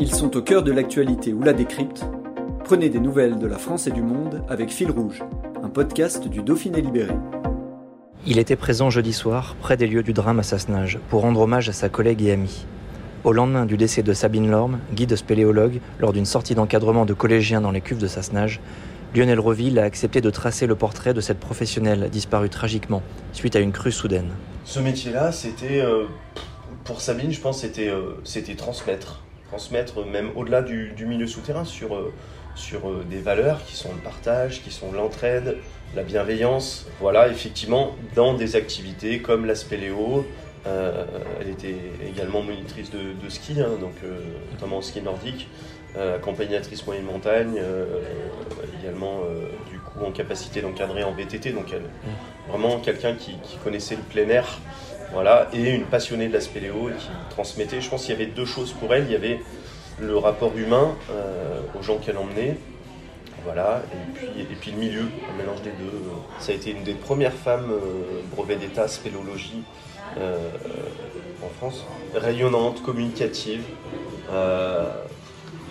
Ils sont au cœur de l'actualité ou la décrypte. Prenez des nouvelles de la France et du monde avec Fil Rouge, un podcast du Dauphiné Libéré. Il était présent jeudi soir, près des lieux du drame à Sassenage, pour rendre hommage à sa collègue et amie. Au lendemain du décès de Sabine Lorme, guide spéléologue, lors d'une sortie d'encadrement de collégiens dans les cuves de Sassenage, Lionel Reville a accepté de tracer le portrait de cette professionnelle disparue tragiquement suite à une crue soudaine. Ce métier-là, c'était, euh, pour Sabine, je pense, c'était, euh, c'était transmettre. Transmettre même au-delà du, milieu souterrain sur, euh, sur euh, des valeurs qui sont le partage, qui sont l'entraide, la bienveillance. Voilà, effectivement, dans des activités comme la spéléo, euh, elle était également monitrice de, ski, hein, donc, notamment au ski nordique, accompagnatrice moyenne montagne, également du coup en capacité d'encadrer en VTT, donc elle, vraiment quelqu'un qui, qui connaissait le plein air, voilà, et une passionnée de la spéléo qui transmettait. Je pense qu'il y avait deux choses pour elle. Il y avait le rapport humain euh, aux gens qu'elle emmenait, voilà, et puis, et puis le milieu, un mélange des deux. Ça a été une des premières femmes euh, brevet d'état spéléologie euh, en France, rayonnante, communicative, euh,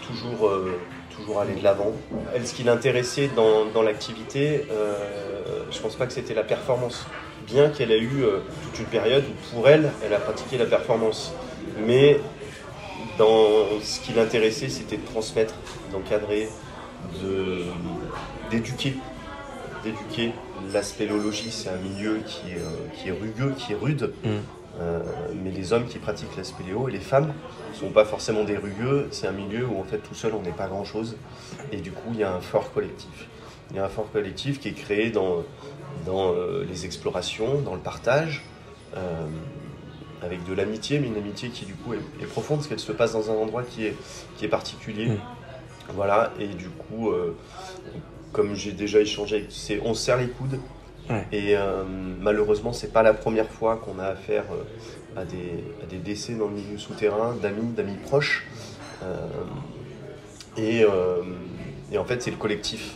toujours, toujours aller de l'avant. Elle, ce qui l'intéressait dans, l'activité, je pense pas que c'était la performance, bien qu'elle ait eu euh, toute une période où pour elle, elle a pratiqué la performance. Mais dans ce qui l'intéressait, c'était de transmettre, d'encadrer, de, d'éduquer. D'éduquer. La spéléologie, c'est un milieu qui est, euh, qui est rugueux, qui est rude. Mm. Euh, mais les hommes qui pratiquent la spéléo et les femmes ne sont pas forcément des rugueux. C'est un milieu où en fait tout seul on n'est pas grand chose. Et du coup il y a un fort collectif. Il y a un fort collectif qui est créé dans, dans euh, les explorations, dans le partage, euh, avec de l'amitié, mais une amitié qui du coup est, est profonde parce qu'elle se passe dans un endroit qui est, qui est particulier. Voilà, et du coup, euh, comme j'ai déjà échangé, avec- c'est on se serre les coudes. Ouais. Et malheureusement, c'est pas la première fois qu'on a affaire à, des, à des décès dans le milieu souterrain, d'amis, d'amis proches. Et, et en fait, c'est le collectif